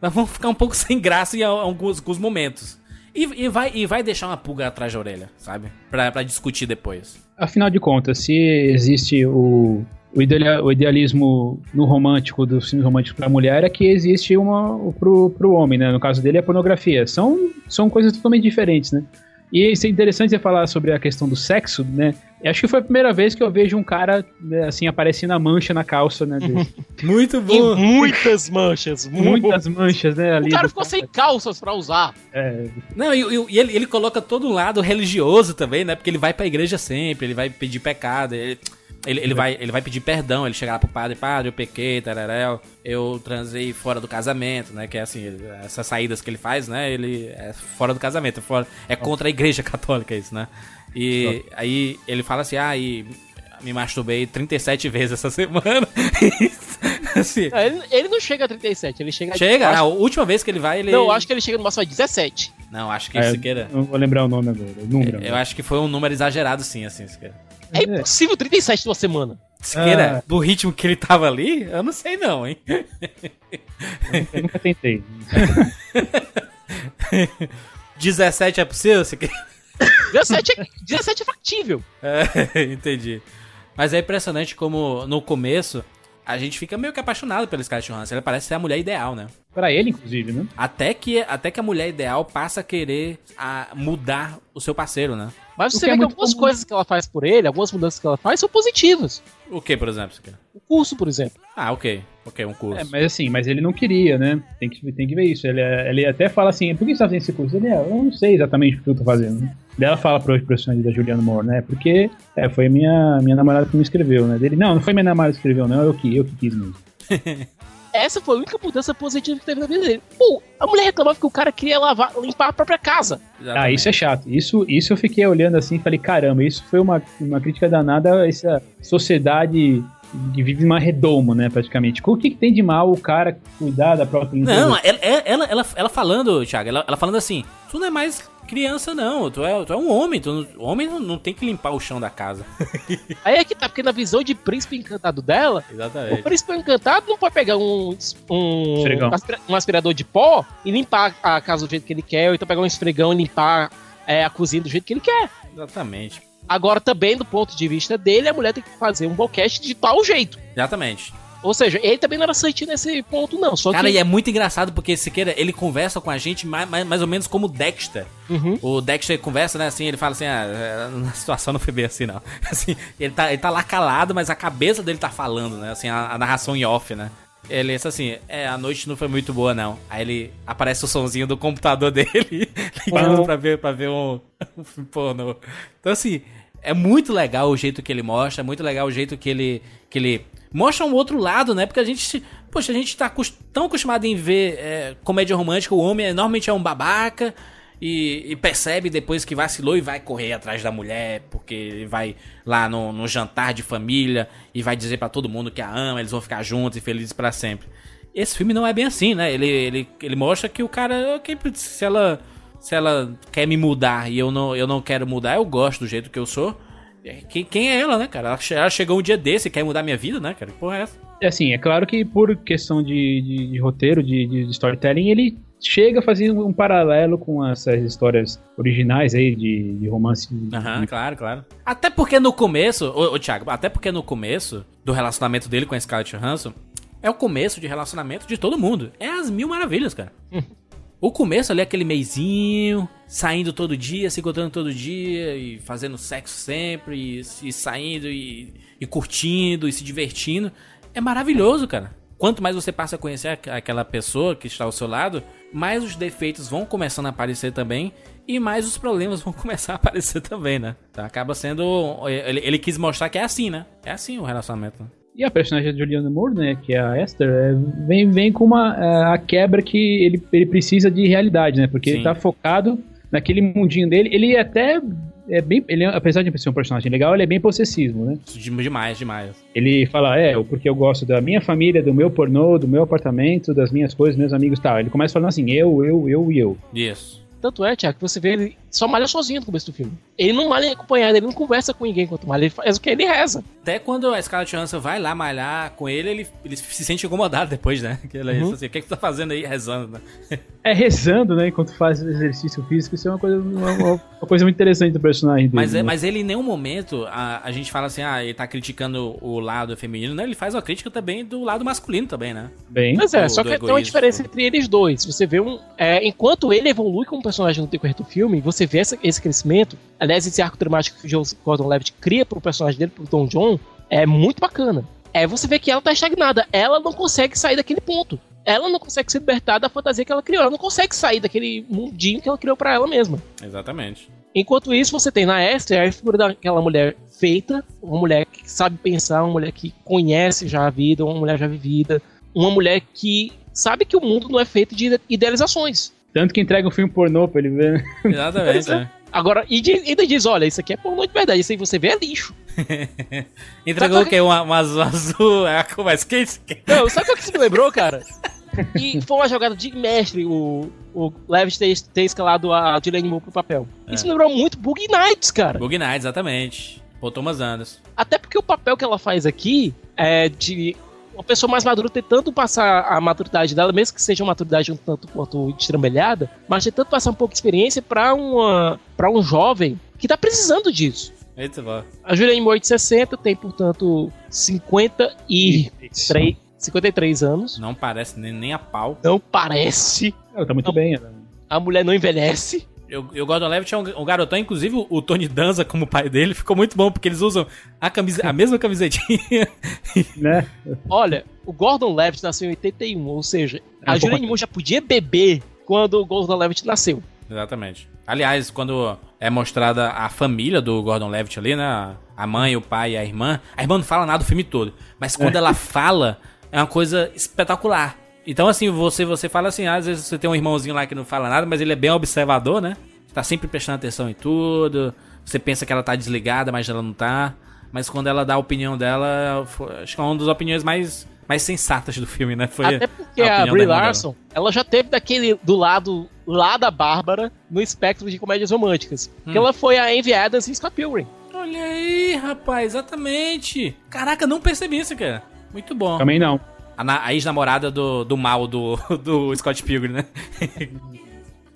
É, vamos ficar um pouco sem graça em alguns, alguns momentos. E, e vai, e vai deixar uma pulga atrás da orelha, sabe? Pra, pra discutir depois. Afinal de contas, se existe o, o, ideali- o idealismo no romântico, dos filmes românticos pra mulher, é que existe uma o pro, pro homem, né? No caso dele, é pornografia. São, são coisas totalmente diferentes, né? E isso é interessante você falar sobre a questão do sexo, né? Eu acho que foi a primeira vez que eu vejo um cara, né, assim, aparecendo a mancha na calça, né? dele. Muito Tem muitas manchas. Muitas manchas, né? Ali O cara ficou sem calças pra usar. É, Não, e, e- e ele, ele coloca todo um lado religioso também, né? Porque ele vai pra igreja sempre, ele vai pedir pecado. ele- Ele, ele, vai, ele vai pedir perdão, ele chega lá pro padre, padre, eu pequei, tararel, eu transei fora do casamento, né? Que é assim, essas saídas que ele faz, né? Ele é fora do casamento, é, fora, é contra a igreja católica isso, né? E aí ele fala assim, ah, e me masturbei 37 vezes essa semana. assim, Não, ele, ele não chega a 37, ele chega chega, eu a acho- última vez que ele vai, ele... Não, eu acho que ele chega no máximo a 17. Não, acho que É, Siqueira... Não vou lembrar o nome agora. O número. Eu acho que foi um número exagerado sim, assim, Siqueira. É impossível 37 numa semana. Siqueira, Ah. do ritmo que ele tava ali, eu não sei não, hein? Eu nunca tentei. 17 é possível, Siqueira? 17 é, 17 é factível. É, entendi. Mas é impressionante como no começo a gente fica meio que apaixonado pelo Scarlett Johansson. Ela parece ser a mulher ideal, né? Pra ele, inclusive, né? Até que, até que a mulher ideal passa a querer a mudar o seu parceiro, né? Mas O você que é vê que muito algumas comum. coisas que ela faz por ele, algumas mudanças que ela faz são positivas. O que, por exemplo? O curso, por exemplo. Ah, ok. Um curso. É, mas assim, mas ele não queria, né? Tem que, tem que ver isso. Ele, é- ele até fala assim, por que você tá fazendo esse curso? Ele, é, eu não sei exatamente o que eu tô fazendo. Né? Daí ela fala pro personagem da Juliana Moore, né? Porque é, foi minha, minha namorada que me escreveu, né? Dele, não, não foi minha namorada que escreveu, não, eu que, eu que quis mesmo. Essa foi a única mudança positiva que teve na vida dele. Pô, a mulher reclamava que o cara queria lavar, limpar a própria casa. Ah, isso é chato. Isso, isso eu fiquei olhando assim e falei, caramba, isso foi uma, uma crítica danada a essa sociedade vive uma redoma, né, praticamente. O que, que tem de mal o cara cuidar da própria? Não, ela, ela, ela, ela falando, Thiago, ela, ela falando assim, tu não é mais criança não, tu é, tu é um homem, tu não, homem não, não tem que limpar o chão da casa. Aí é que tá, porque na visão de príncipe encantado dela, o Exatamente. príncipe encantado não pode pegar um, um, um aspirador de pó e limpar a casa do jeito que ele quer, ou então pegar um esfregão e limpar é, a cozinha do jeito que ele quer. Exatamente. Agora, também, do ponto de vista dele, a mulher tem que fazer um boquete de tal jeito. Exatamente. Ou seja, ele também não era certinho nesse ponto, não. Só Cara, que. e é muito engraçado porque Siqueira, ele conversa com a gente mais, mais, mais ou menos como o Dexter. Uhum. O Dexter conversa, né, assim, ele fala assim, ah, é, a situação não foi bem assim, não. Assim, ele tá, ele tá lá calado, mas a cabeça dele tá falando, né, assim, a, a narração em off, né. Ele disse assim, é, a noite não foi muito boa, não. Aí ele, aparece o sonzinho do computador dele, ligando pra ver, pra ver um, um pornô. Então, assim, é muito legal o jeito que ele mostra, é muito legal o jeito que ele, que ele mostra um outro lado, né? Porque a gente, poxa, a gente tá tão acostumado em ver é, comédia romântica, o homem é, normalmente é um babaca e, e percebe depois que vacilou e vai correr atrás da mulher, porque ele vai lá no, no jantar de família e vai dizer pra todo mundo que a ama, eles vão ficar juntos e felizes pra sempre. Esse filme não é bem assim, né? Ele, ele, ele mostra que o cara, ok, se ela se ela quer me mudar e eu não, eu não quero mudar, eu gosto do jeito que eu sou. é, Quem, quem é ela, né, cara? Ela, che- ela chegou um dia desse e quer mudar minha vida, né, cara? Que porra é essa? É assim, é claro que por questão de, de- de roteiro, de, de storytelling, ele chega a fazer um paralelo com essas histórias originais aí de, de romance. Aham, claro, claro. Até porque no começo, ô, ô Thiago, até porque no começo do relacionamento dele com a Scarlett Johansson, é o começo de relacionamento de todo mundo. É as mil maravilhas, cara. O começo ali, aquele meizinho, saindo todo dia, se encontrando todo dia, e fazendo sexo sempre, e, e saindo, e, e curtindo, e se divertindo. É maravilhoso, cara. Quanto mais você passa a conhecer aqu- aquela pessoa que está ao seu lado, mais os defeitos vão começando a aparecer também, e mais os problemas vão começar a aparecer também, né? Então acaba sendo. Ele, ele quis mostrar que é assim, né? É assim o relacionamento. E a personagem da Julianne Moore, né, que é a Esther, é, vem, vem com uma, é, a quebra que ele, ele precisa de realidade, né? Porque Sim. ele tá focado naquele mundinho dele. Ele até é bem. Ele, é- apesar de ser um personagem legal, ele é bem possessivo, né? De- Demais, demais. Ele fala, é, porque eu gosto da minha família, do meu pornô, do meu apartamento, das minhas coisas, meus amigos e tal. Ele começa falando assim, eu, eu, eu e eu. Isso. Tanto é, Tiago, que você vê ele só malha sozinho no começo do filme. Ele não malha acompanhado, ele não conversa com ninguém enquanto malha, ele faz o que ele reza. Até quando a Scarlett Johansson vai lá malhar com ele, ele, ele se sente incomodado depois, né? Que ela Uhum. assim, o que, é que tu tá fazendo aí rezando, né? É rezando, né, enquanto faz exercício físico, isso é uma coisa, uma, uma coisa muito interessante do personagem dele. Mas, é, né? mas ele em nenhum momento a, a gente fala assim, ah, ele tá criticando o lado feminino, né? Ele faz uma crítica também do lado masculino também, né? Bem, Mas é, Do- só do que tem uma diferença entre eles dois. Você vê um. é, enquanto ele evolui como personagem no decorrer do filme, você vê essa- esse crescimento. Aliás, esse arco dramático que o Joseph Gordon-Levitt cria pro personagem dele, pro Don John, é muito bacana. É, você vê que ela tá estagnada. Ela não consegue sair daquele ponto. Ela não consegue se libertar da fantasia que ela criou. Ela não consegue sair daquele mundinho que ela criou pra ela mesma. Exatamente. Enquanto isso, você tem na Esther a figura daquela mulher feita, uma mulher que sabe pensar, uma mulher que conhece já a vida, uma mulher já vivida, uma mulher que sabe que o mundo não é feito de idealizações. Tanto que entrega um filme pornô pra ele ver. Exatamente, né? Agora, e de- ainda diz, olha, isso aqui é pornô de verdade, isso aí você vê é lixo. Entregou o quê? Uma, uma azul azul. É a cor mais quente? Não, sabe o que isso me lembrou, cara? E foi uma jogada de mestre o, o Levitt ter, ter escalado a Julianne Moore pro papel. Isso me lembrou muito Bug Nights, cara. Bug Night, exatamente. Paul Thomas Anderson. Até porque o papel que ela faz aqui é de uma pessoa mais madura tentando passar a maturidade dela, mesmo que seja uma maturidade um tanto quanto destrambelhada, mas tentando passar um pouco de experiência pra, uma, pra um jovem que tá precisando disso. Eita, vó. A Moore de 60 tem, portanto, 53, 53 anos. Não parece nem, nem a pau. Não parece. Ela tá muito bem. Ela... A mulher não envelhece. Eu, eu Gordon Levitt é um, um garotão, inclusive o- Tony Danza como pai dele ficou muito bom, porque eles usam a, camise, a mesma camisetinha. Né? Olha, o Gordon Levitt nasceu em 81, ou seja, É a um Julianne Moore já podia beber quando o Gordon Levitt nasceu. Exatamente. Aliás, quando é mostrada a família do Gordon Levitt ali, né? A mãe, o pai e a irmã. A irmã não fala nada do filme todo. Mas quando ela fala, é uma coisa espetacular. Então, assim, você, você fala assim, às vezes você tem um irmãozinho lá que não fala nada, mas ele é bem observador, né? Tá sempre prestando atenção em tudo. Você pensa que ela tá desligada, mas ela não tá. Mas quando ela dá a opinião dela, foi- acho que é uma das opiniões mais, mais sensatas do filme, né? Foi Até porque a, da Brie irmã dela. Larson, ela já teve daquele do lado lá da Bárbara no espectro de comédias românticas. Hum. Que ela foi a Adams em Scott Pilgrim. Olha aí, rapaz, exatamente. Caraca, não percebi isso, cara. Muito bom. Também não. A, na- a ex-namorada do, do mal do, do Scott Pilgrim, né?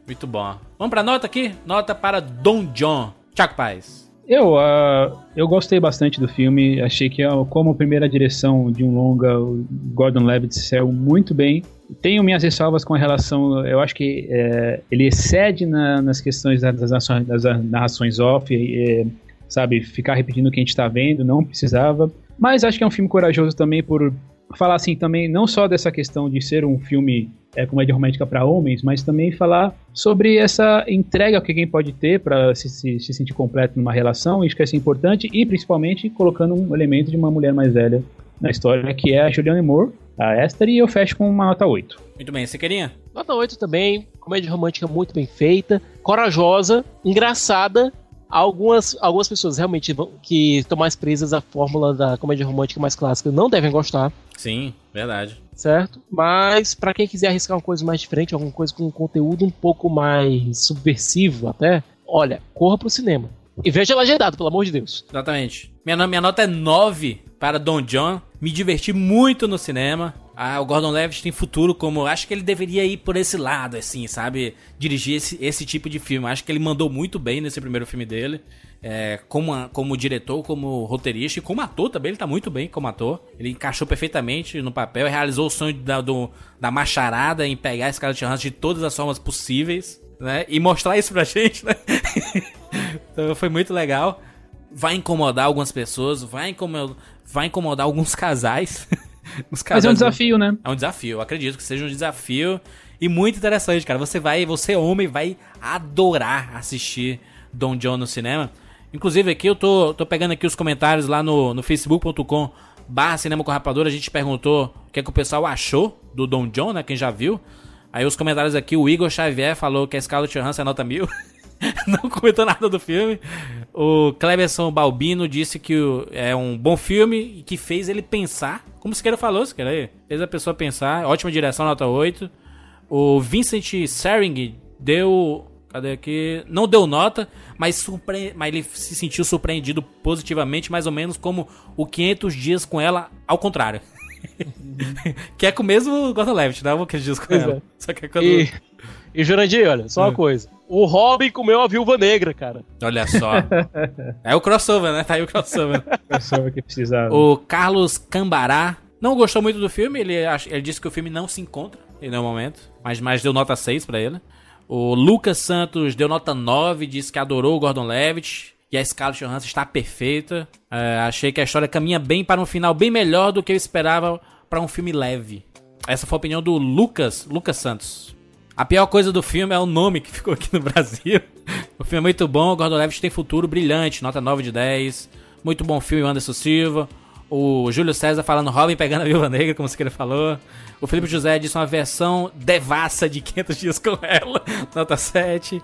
Muito bom. Vamos pra nota aqui? Nota para Don John. Tiago Paz. Eu, ah, eu gostei bastante do filme. Achei que, ah, como primeira direção de um longa, o Gordon Levitt saiu muito bem. Tenho minhas ressalvas com a relação. Eu acho que eh, ele excede na- nas questões das, narrações- das narrações off, eh, sabe? Ficar repetindo o que a gente está vendo, não precisava. Mas acho que é um filme corajoso também por falar assim também não só dessa questão de ser um filme é, comédia romântica para homens, mas também falar sobre essa entrega que alguém pode ter para se, se, se sentir completo numa relação, isso que é assim, importante, e principalmente colocando um elemento de uma mulher mais velha na história, que é a Julianne Moore, a Esther, e eu fecho com uma nota 8. Muito bem, você queria? Nota 8 também, comédia romântica muito bem feita, corajosa, engraçada. Algumas, algumas pessoas realmente vão- que estão mais presas à fórmula da comédia romântica mais clássica não devem gostar, Sim, verdade. certo? Mas pra quem quiser arriscar uma coisa mais diferente, alguma coisa com um conteúdo um pouco mais subversivo até, olha, corra pro cinema. E veja legendado, pelo amor de Deus. Exatamente. Minha, minha nota é 9 para Don John. Me diverti muito no cinema. Ah, o Gordon Levitt tem futuro como... Acho que ele deveria ir por esse lado, assim, sabe? Dirigir esse, esse tipo de filme. Acho que ele mandou muito bem nesse primeiro filme dele. É, como, como diretor, como roteirista e como ator também. Ele tá muito bem como ator. Ele encaixou perfeitamente no papel. Realizou o sonho da, do- da macharada em pegar a Scarlett Johansson de todas as formas possíveis. Né? E mostrar isso pra gente, né? então foi muito legal vai incomodar algumas pessoas, vai vai incomodar alguns casais. Mas é um casais- desafio, né? É um desafio, eu acredito que seja um desafio e muito interessante, cara. Você vai, você homem vai adorar assistir Don John no cinema. Inclusive aqui eu tô, tô pegando aqui os comentários lá no, no facebook.com barra cinema com rapadura, a gente perguntou o que, é que o pessoal achou do Don John, né, quem já viu. Aí os comentários aqui, o Igor Xavier falou que a Scarlett Johansson é nota mil. Não comentou nada do filme. O Cleberson Balbino disse que é um bom filme e que fez ele pensar. Como o Siqueira falou, Siqueira aí. Fez a pessoa pensar. Ótima direção, nota 8. O Vincent Sering deu. Cadê aqui? Não deu nota, mas, surpre... mas ele se sentiu surpreendido positivamente, mais ou menos como o 500 dias com ela, ao contrário. que é com o mesmo Gordon Levitt, né? O 500 dias com ela. é. Só que é quando... E, e Jurandir, olha, só uma coisa. O Robin comeu a viúva negra, cara. Olha só. é o crossover, né? Tá aí o crossover. Pessoa que precisava. O Carlos Cambará não gostou muito do filme. Ele, ach- ele disse que o filme não se encontra em nenhum momento. Mas, mas deu nota 6 pra ele. O Lucas Santos deu nota 9. Disse que adorou o Gordon Levitt. E a Scarlett Johansson está perfeita. É, achei que a história caminha bem para um final bem melhor do que eu esperava para um filme leve. Essa foi a opinião do Lucas, Lucas Santos. A pior coisa do filme é o nome que ficou aqui no Brasil, O filme é muito bom, Gordon Levitt tem futuro brilhante, nota 9 de 10. Muito bom filme, o Anderson Silva. O Júlio César falando Robin pegando a Viúva Negra, como você falou. O Felipe José disse uma versão devassa de 500 dias com ela, nota 7.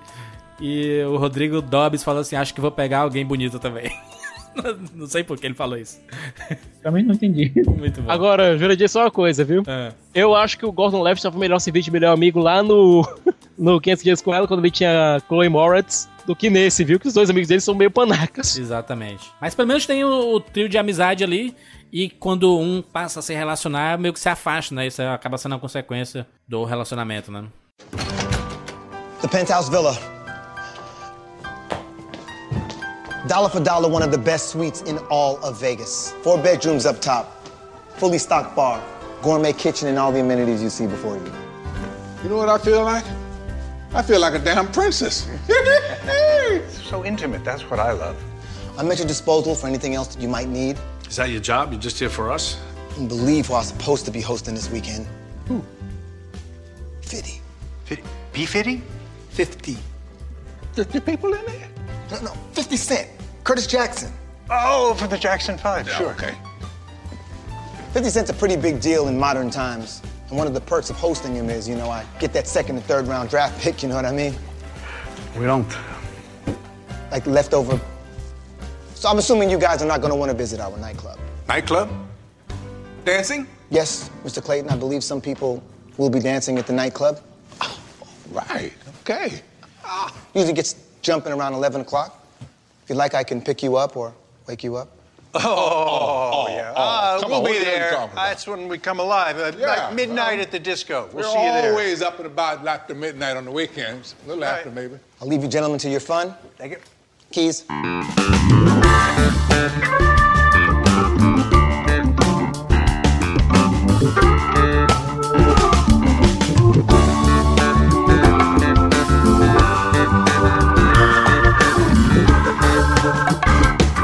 E o Rodrigo Dobbs falou assim, acho que vou pegar alguém bonito também. não sei por que ele falou isso. Também não entendi. Muito bom. Agora, Jurandir, só uma coisa, viu? É. Eu acho que o Gordon Levitt estava melhor serviço de melhor amigo lá no, no 500 Dias com ela, quando ele tinha Chloe Moretz, do que nesse, viu? Que os dois amigos dele são meio panacas. Exatamente. Mas pelo menos tem o, o trio de amizade ali. E quando um passa a se relacionar, meio que se afasta, né? Isso acaba sendo a consequência do relacionamento, né? The penthouse villa. Dollar for dollar, one of the best suites in all of Vegas. Four bedrooms up top, fully stocked bar, gourmet kitchen, and all the amenities you see before you. You know what I feel like? I feel like a damn princess. so intimate. That's what I love. I'm at your disposal for anything else that you might need. Is that your job? You're just here for us? You can believe who I was supposed to be hosting this weekend. Who? Fitty. Fitty? P. Fitty? 50. 50 people in there? No, no, 50 Cent. Curtis Jackson. Oh, for the Jackson 5, sure. Okay. 50 Cent's a pretty big deal in modern times. And one of the perks of hosting him is, you know, I get that second and third round draft pick, you know what I mean? We don't. Like leftover. So I'm assuming you guys are not going to want to visit our nightclub. Nightclub? Dancing? Yes, Mr. Clayton, I believe some people will be dancing at the nightclub. Right. Okay. Usually gets jumping around 11 o'clock. If you'd like, I can pick you up or wake you up. Oh, yeah. Oh, Uh, come we'll on, be what are there. That's when we come alive. Uh, Yeah, like midnight well, at the disco. We'll We're see you there. always up and about after midnight on the weekends. A little after, maybe. I'll leave you gentlemen to your fun. Thank you. Keys.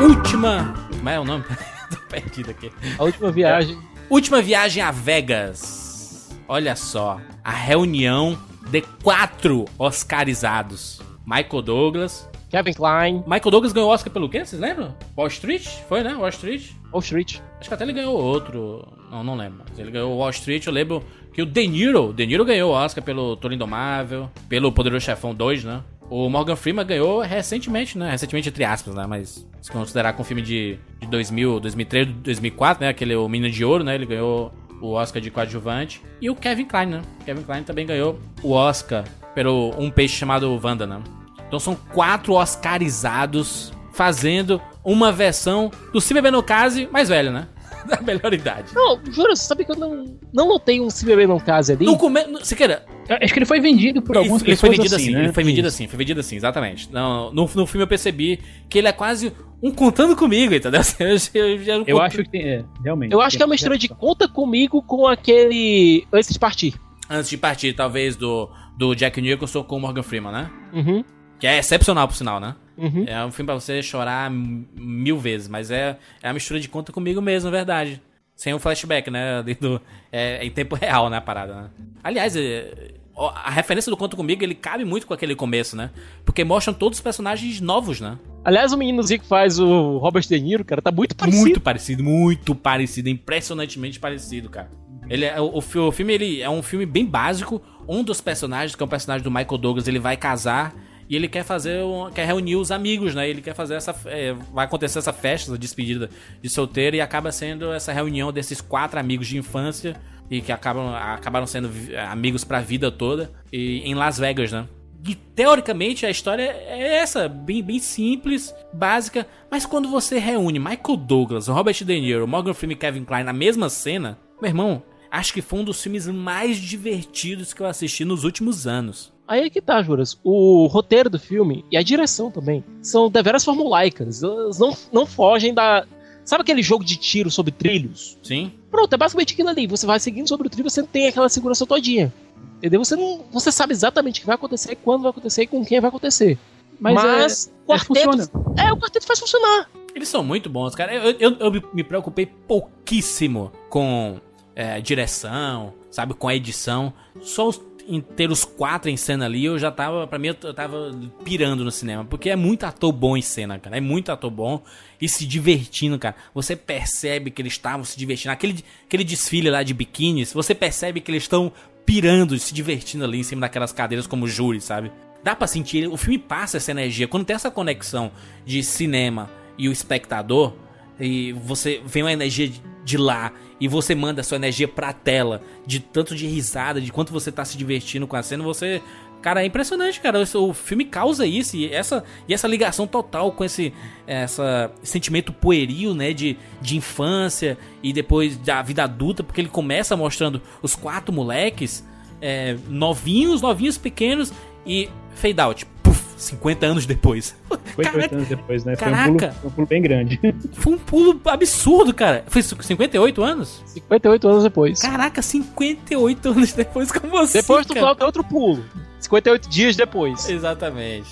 Última. Como é o nome? Tô perdido aqui. A última viagem. Última viagem a Vegas. Olha só. A reunião de quatro Oscarizados: Michael Douglas. Kevin Klein. Michael Douglas ganhou Oscar pelo quê? Vocês lembram? Wall Street? Foi, né? Wall Street? Wall Street. Acho que até ele ganhou outro. Não, não lembro. Mas ele ganhou o Wall Street. Eu lembro que o De Niro. De Niro ganhou o Oscar pelo Toro Indomável. Pelo Poderoso Chefão 2, né? O Morgan Freeman ganhou recentemente, né? Recentemente, entre aspas, né? Mas se considerar com o filme de, de 2000, 2003, 2004, né? Aquele O Menino de Ouro, né? Ele ganhou o Oscar de coadjuvante. E o Kevin Klein, né? Kevin Klein também ganhou o Oscar pelo Um Peixe Chamado Wanda, né? Então são quatro Oscarizados fazendo uma versão do Se Beber no Case mais velho, né? Da melhor idade. Não, juro, você sabe que eu não, não notei um Se Beber Não Case ali? No começo. Se queira. Acho que ele foi vendido por algumas ele, foi vendido assim, né? ele foi vendido assim, foi vendido assim, exatamente. Não, no, no filme eu percebi que ele é quase um contando comigo, entendeu? Eu, eu, Eu conto- acho que tem, é, realmente. Eu acho que é uma mistura de Conta Comigo com aquele Antes de Partir. Antes de partir, talvez, do, do Jack Nicholson com o Morgan Freeman, né? Uhum. Que é excepcional, por sinal, né? Uhum. É um filme pra você chorar mil vezes, mas é, é a mistura de conta comigo mesmo, na verdade. Sem o flashback, né? Do, é, em tempo real, né? A parada, né? Aliás, é, a referência do Conta Comigo, ele cabe muito com aquele começo, né? Porque mostram todos os personagens novos, né? Aliás, o meninozinho que faz o Robert De Niro, cara, tá muito parecido. Muito parecido, muito parecido, impressionantemente parecido, cara. Ele é, o, o fi- o filme ele é um filme bem básico. Um dos personagens, que é o personagem do Michael Douglas, ele vai casar e ele quer fazer, um- quer reunir os amigos, né? Ele quer fazer essa, é, vai acontecer essa festa, essa despedida de solteiro e acaba sendo essa reunião desses quatro amigos de infância e que acabam, acabaram sendo amigos pra vida toda e em Las Vegas, né? E teoricamente a história é essa, bem, bem simples, básica, mas quando você reúne Michael Douglas, Robert De Niro, Morgan Freeman e Kevin Klein na mesma cena, meu irmão, acho que foi um dos filmes mais divertidos que eu assisti nos últimos anos. Aí é que tá, Juras. O roteiro do filme e a direção também são deveras formulaicas. Elas não, não fogem da. Sabe aquele jogo de tiro sobre trilhos? Sim. Pronto, é basicamente aquilo ali. Você vai seguindo sobre o trilho, você tem aquela segurança todinha. Entendeu? Você não. Você sabe exatamente o que vai acontecer, quando vai acontecer e com quem vai acontecer. Mas, Mas, é, o quarteto. funciona. É, o quarteto faz funcionar. Eles são muito bons, cara. Eu, eu, eu me preocupei pouquíssimo com é, direção, sabe, com a edição. Só os- em ter os quatro em cena ali, eu já tava, pra mim, eu tava pirando no cinema. Porque é muito ator bom em cena, cara. É muito ator bom e se divertindo, cara. Você percebe que eles estavam se divertindo. Aquele, aquele desfile lá de biquínis, você percebe que eles estão pirando, se divertindo ali em cima daquelas cadeiras como júri, sabe? Dá pra sentir, o filme passa essa energia. Quando tem essa conexão de cinema e o espectador, e você vem uma energia de lá e você manda sua energia pra tela, de tanto de risada, de quanto você tá se divertindo com a cena, você. Cara, é impressionante, cara. O filme causa isso e essa, e essa ligação total com esse essa, sentimento pueril, né? De, de infância e depois da vida adulta, porque ele começa mostrando os quatro moleques é, novinhos, novinhos pequenos e fade out. Puf, 50 anos depois. 58 anos depois, né? Caraca. Foi um pulo, um pulo bem grande. Foi um pulo absurdo, cara. Foi 58 anos? 58 anos depois. Caraca, 58 anos depois, como assim? Depois tu cara? falta outro pulo. 58 dias depois. Exatamente.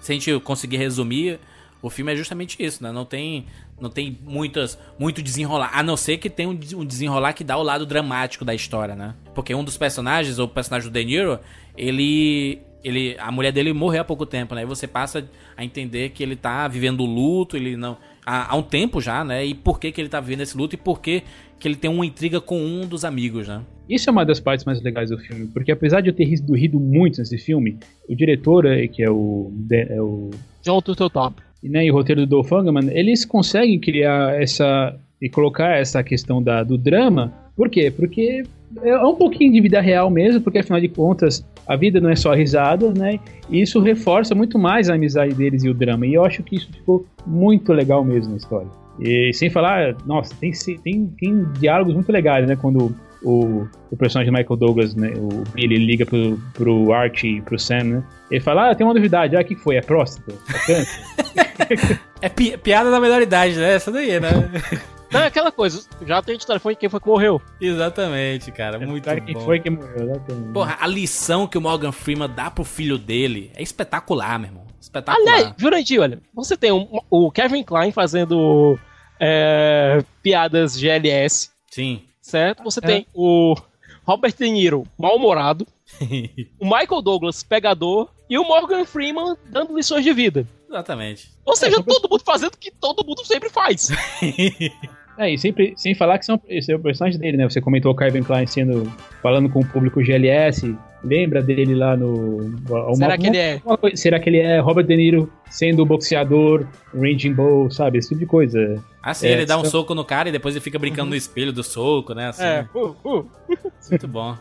Se a gente conseguir resumir, o filme é justamente isso, né? Não tem, não tem muitas, muito desenrolar. A não ser que tenha um um desenrolar que dá o lado dramático da história, né? Porque um dos personagens, o personagem do De Niro, ele. Ele, a mulher dele morreu há pouco tempo, né? E você passa a entender que ele tá vivendo o luto, ele não. Há, há um tempo já, né? E por que, que ele tá vivendo esse luto e por que, que ele tem uma intriga com um dos amigos, né? Isso é uma das partes mais legais do filme, porque apesar de eu ter rido, rido muito nesse filme, o diretor, eh, que é o, é o John Turteltaub. né, e o roteiro do Dolph Lundgren, eles conseguem criar essa e colocar essa questão da, do drama. Por quê? Porque é um pouquinho de vida real mesmo, porque afinal de contas a vida não é só risada, né? E isso reforça muito mais a amizade deles e o drama. E eu acho que isso ficou muito legal mesmo na história. E sem falar, nossa, tem, tem, tem diálogos muito legais, né? Quando o, o personagem Michael Douglas, né, o Billy, liga pro, pro Archie e pro Sam, né? Ele fala, ah, tem uma novidade, ah, o que que foi? É próstata? É câncer? É pi- piada da melhor idade, né? Essa daí, né? Não, é aquela coisa. Já tem de telefone quem foi que morreu. Exatamente, cara. Muito Cara, quem bom. foi que morreu? Exatamente. Porra, a lição que o Morgan Freeman dá pro filho dele é espetacular, meu irmão. Espetacular. Aliás, Jurandir, olha, você tem um- o Kevin Klein fazendo é, piadas GLS, Sim. certo? Você É. tem o Robert De Niro mal-humorado, o Michael Douglas pegador e o Morgan Freeman dando lições de vida. Exatamente. Ou seja, todo mundo fazendo o que todo mundo sempre faz. É, e sempre, sem falar que são, esse é o personagem dele, né? Você comentou o Kevin Klein sendo, falando com o público GLS. Lembra dele lá no. uma- Será que ele é? uma coisa- será que ele é Robert De Niro sendo boxeador, Raging Bull, sabe? Esse tipo de coisa. Assim, É, ele dá um soco no cara e depois ele fica brincando no espelho do soco, né? Assim, É, uh, uh. Muito bom.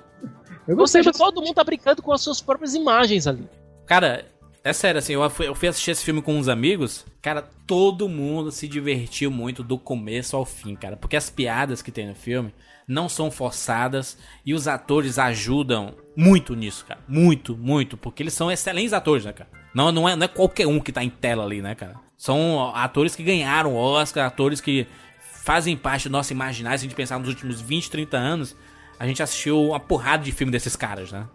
Eu Ou seja, todo mundo tá brincando com as suas próprias imagens ali. Cara, é sério, assim, eu fui, eu fui assistir esse filme com uns amigos. Cara, todo mundo se divertiu muito do começo ao fim, cara. Porque as piadas que tem no filme não são forçadas e os atores ajudam muito nisso, cara. Muito, muito. Porque eles são excelentes atores, né, cara? Não, não, é, não é qualquer um que tá em tela ali, né, cara? São atores que ganharam Oscar, atores que fazem parte do nosso imaginário. Se a gente pensar nos últimos 20, 30 anos, a gente assistiu uma porrada de filme desses caras, né?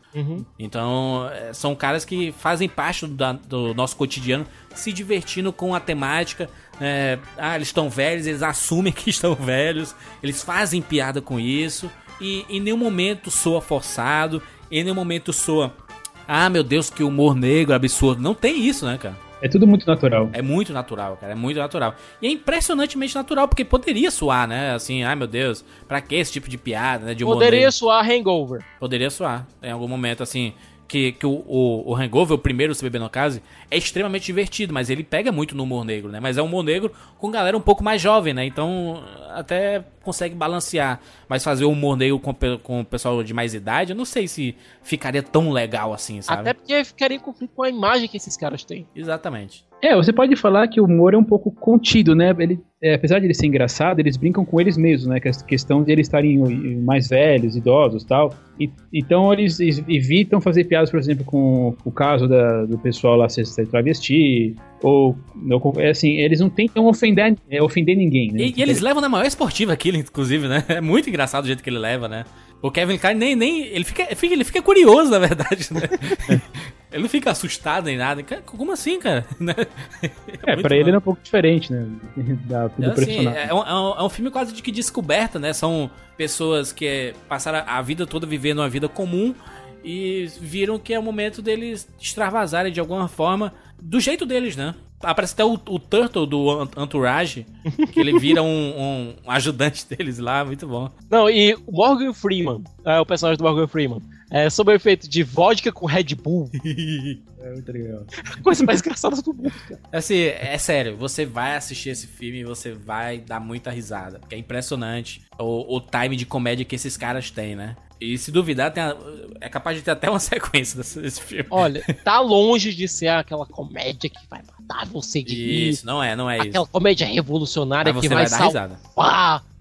Então, é, são caras que fazem parte do, do nosso cotidiano, se divertindo com a temática. é, ah, eles estão velhos, eles assumem que estão velhos, eles fazem piada com isso, e em nenhum momento soa forçado, em nenhum momento soa. Ah, meu Deus, que humor negro absurdo. Não tem isso, né, cara? É tudo muito natural. É muito natural, cara. É muito natural. E é impressionantemente natural, porque poderia soar, né? Assim, ai meu Deus, pra que esse tipo de piada, né? De Poderia soar hangover. Poderia soar. Em algum momento, assim. Que, que o, o, o Hangover, o primeiro do CBB no caso, é extremamente divertido, mas ele pega muito no humor negro, né? Mas é um humor negro com galera um pouco mais jovem, né? Então até consegue balancear. Mas fazer o humor negro com, com o pessoal de mais idade, eu não sei se ficaria tão legal assim, sabe? Até porque ficaria em conflito com a imagem que esses caras têm. Exatamente. É, você pode falar que o humor é um pouco contido, né? Ele, é, apesar de ele ser engraçado, eles brincam com eles mesmos, né? Que essa questão de eles estarem mais velhos, idosos tal. E, então eles es- evitam fazer piadas, por exemplo, com o caso da- do pessoal lá ser travesti. Ou, é assim, eles não tentam ofender, é, ofender ninguém, né? E, e eles levam na maior esportiva aquilo, inclusive, né? É muito engraçado o jeito que ele leva, né? O Kevin Klein nem. nem ele, fica, ele fica curioso, na verdade, né? ele não fica assustado nem nada. Como assim, cara? Né? É, muito pra ele é um pouco diferente, né? Da, do É, assim, é, um, é um- é um filme quase de que descoberta, né? São pessoas que passaram a vida toda vivendo uma vida comum e viram que é o momento deles extravasarem de alguma forma, do jeito deles, né? Aparece até o, o Turtle do Entourage, que ele vira um, um ajudante deles lá, muito bom. Não, e o Morgan Freeman, é o personagem do Morgan Freeman, é sob o efeito de vodka com Red Bull. É muito legal. Coisa mais engraçada do mundo, cara. Assim, é sério, você vai assistir esse filme e você vai dar muita risada. Porque é impressionante o, o time de comédia que esses caras têm, né? E se duvidar, tem a- é capaz de ter até uma sequência desse, desse filme. Olha, tá longe de ser aquela comédia que vai matar você de. Isso, não é, não é isso. Aquela comédia revolucionária que você vai, vai salvar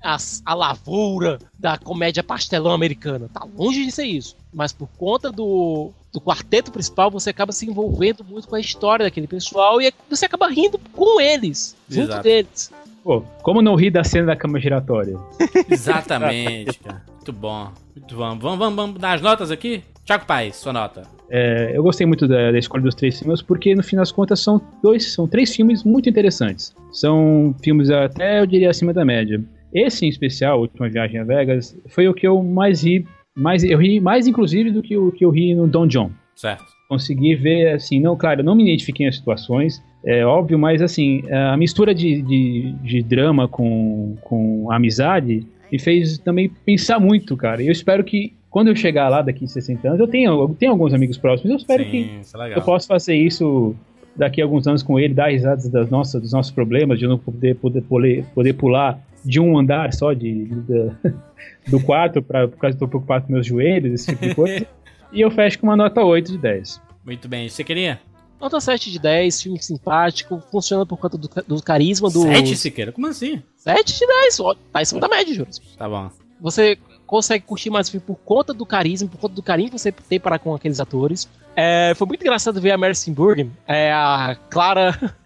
a, a lavoura da comédia pastelão americana. Tá longe de ser isso. Mas por conta do, do quarteto principal, você acaba se envolvendo muito com a história daquele pessoal e você acaba rindo com eles, junto Exato. deles. Pô, como não rir da cena da cama giratória? Exatamente, cara. Muito bom. Muito bom. Vamos, vamos, vamos dar as notas aqui? Tiago Paes, sua nota. É, eu gostei muito da, da escolha dos três filmes porque no fim das contas são dois, são três filmes muito interessantes. São filmes até eu diria acima da média. Esse em especial, Última Viagem a Vegas, foi o que eu mais ri, mais eu ri mais inclusive do que o que eu ri no Don John. Certo. Consegui ver assim, não, claro, eu não me identifiquei em situações, é óbvio, mas assim a mistura de, de, de drama com, com amizade me fez também pensar muito, cara. E eu espero que quando eu chegar lá daqui a 60 anos, eu tenho, eu tenho alguns amigos próximos, eu espero Sim, que é eu possa fazer isso daqui a alguns anos com ele, dar risadas das nossas, dos nossos problemas, de não poder, poder, poder, poder pular de um andar só de, de- do quarto, pra, por causa que eu tô preocupado com meus joelhos, esse tipo de coisa. E eu fecho com uma nota 8 de 10. Muito bem. Você queria? Nota 7 de 10, filme simpático, funciona por conta do, do carisma do. 7, Siqueira? Como assim? 7 de 10, ó, tá em cima da média, Júlio. Tá bom. Você consegue curtir mais o filme por conta do carisma, por conta do carinho que você tem para com aqueles atores. É, foi muito engraçado ver a Mary Steenburgen, é, a Clara.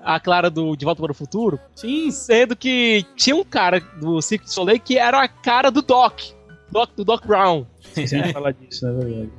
A Clara do De Volta para o Futuro. Sim. Sendo que tinha um cara do Cirque du Soleil que era a cara do Doc. Doc do Doc Brown. Sem falar disso, na verdade.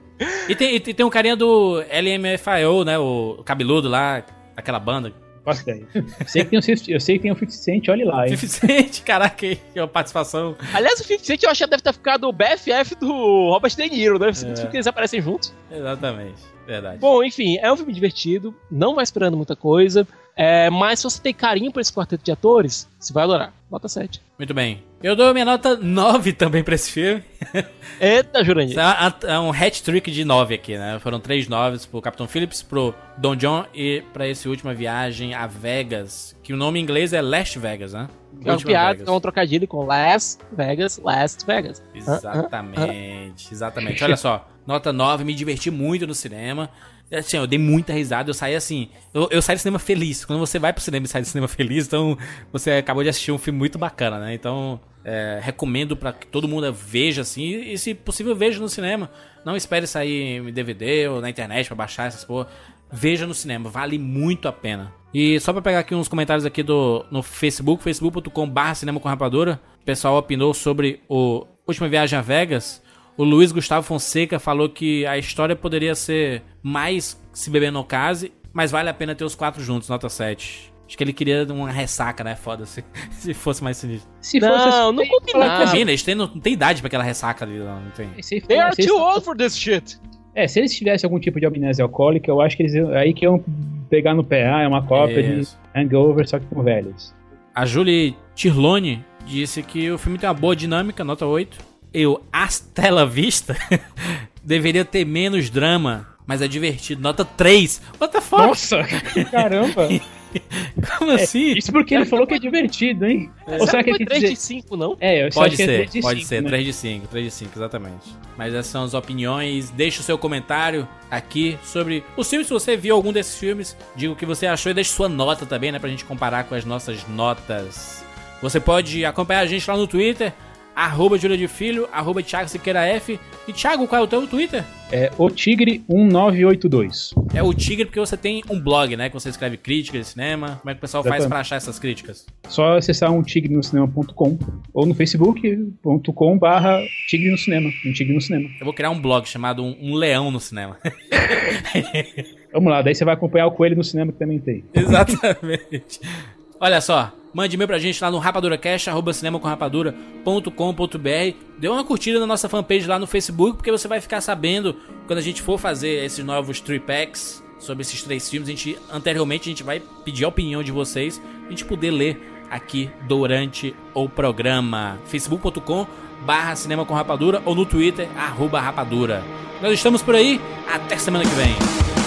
E tem, e tem um carinha do LMFAO, né? O cabeludo lá, aquela banda. Faço ideia. Sei que tem um, eu sei que tem um 50 Cent, olha lá, hein? 50 Cent, caraca, que é uma participação. Aliás, o 50 Cent eu acho que deve ter ficado o BFF do Robert De Niro, né? É. Que eles aparecem juntos. Exatamente, verdade. Bom, enfim, é um filme divertido, não vai esperando muita coisa, é, mas se você tem carinho por esse quarteto de atores, você vai adorar. Nota 7. Muito bem. Eu dou minha nota 9 também pra esse filme. Eita, Jurandir. É é um hat-trick de 9 aqui, né? Foram três noves pro Capitão Phillips, pro Don John e pra essa última viagem a Vegas, que o nome em inglês é Last Vegas, né? É uma Última piada, é um trocadilho com Las Vegas, Last Vegas. Exatamente, exatamente. Olha só, nota 9, me diverti muito no cinema. Assim, eu dei muita risada, eu saí assim. Eu, eu saí do cinema feliz. Quando você vai pro cinema e sai do cinema feliz, então você acabou de assistir um filme muito bacana, né? Então, é, recomendo pra que todo mundo veja assim. E, se possível, veja no cinema. Não espere sair em DVD ou na internet pra baixar essas porra. Veja no cinema, vale muito a pena. E só pra pegar aqui uns comentários aqui do, no Facebook, facebook.com.br cinema com rapadura. O pessoal opinou sobre o Última Viagem a Vegas. O Luiz Gustavo Fonseca falou que a história poderia ser mais se beber no case, mas vale a pena ter os quatro juntos, nota 7. Acho que ele queria uma ressaca, né? Foda-se. Se fosse mais sinistro. Se Não, fosse assim, não combinava. que- Combina, eles têm, não, não tem idade pra aquela ressaca ali, não, não tem. se They are too old for this shit. É, se eles tivessem algum tipo de amnésia alcoólica, eu acho que eles iam- aí que iam pegar no pé. Ah, é uma cópia Isso. de Hangover, só que com velhos. A Julie Tirlone disse que o filme tem uma boa dinâmica, nota 8. Eu, Astela Vista, deveria ter menos drama, mas é divertido, nota 3. What the fuck? Nossa, caramba! Como assim? Isso porque ele falou que é divertido, hein? Ou será que foi quis 3 de dizer... 5, não? É, eu Pode acho que é ser, 3 de pode 5, ser, né? 3 de 5, 3 de 5, exatamente. Mas essas são as opiniões. Deixe o seu comentário aqui sobre os filmes. Se você viu algum desses filmes, diga o que você achou e deixe sua nota também, né? Pra gente comparar com as nossas notas. Você pode acompanhar a gente lá no Twitter, arroba Júlia de Filho, arroba Thiago Siqueira F. E Thiago, qual é o teu Twitter? É o Tigre 1982. É o Tigre, porque você tem um blog, né? Que você escreve críticas de cinema. Como é que o pessoal faz Exatamente. pra achar essas críticas? Só acessar um tigreноcinema.com ou no facebook.com barra tigre no cinema. Um tigre no cinema. Eu vou criar um blog chamado Um, um Leão no Cinema. Vamos lá, daí você vai acompanhar o Coelho no cinema que também tem. Exatamente. Olha só, Mande e-mail pra gente lá no rapaduracast.com.br. Dê uma curtida na nossa fanpage lá no Facebook, porque você vai ficar sabendo quando a gente for fazer esses novos three packs sobre esses três filmes. A gente, anteriormente, a gente vai pedir a opinião de vocês, a gente poder ler aqui durante o programa. facebook.com barra cinema com rapadura ou no Twitter, arroba rapadura. Nós estamos por aí, até semana que vem.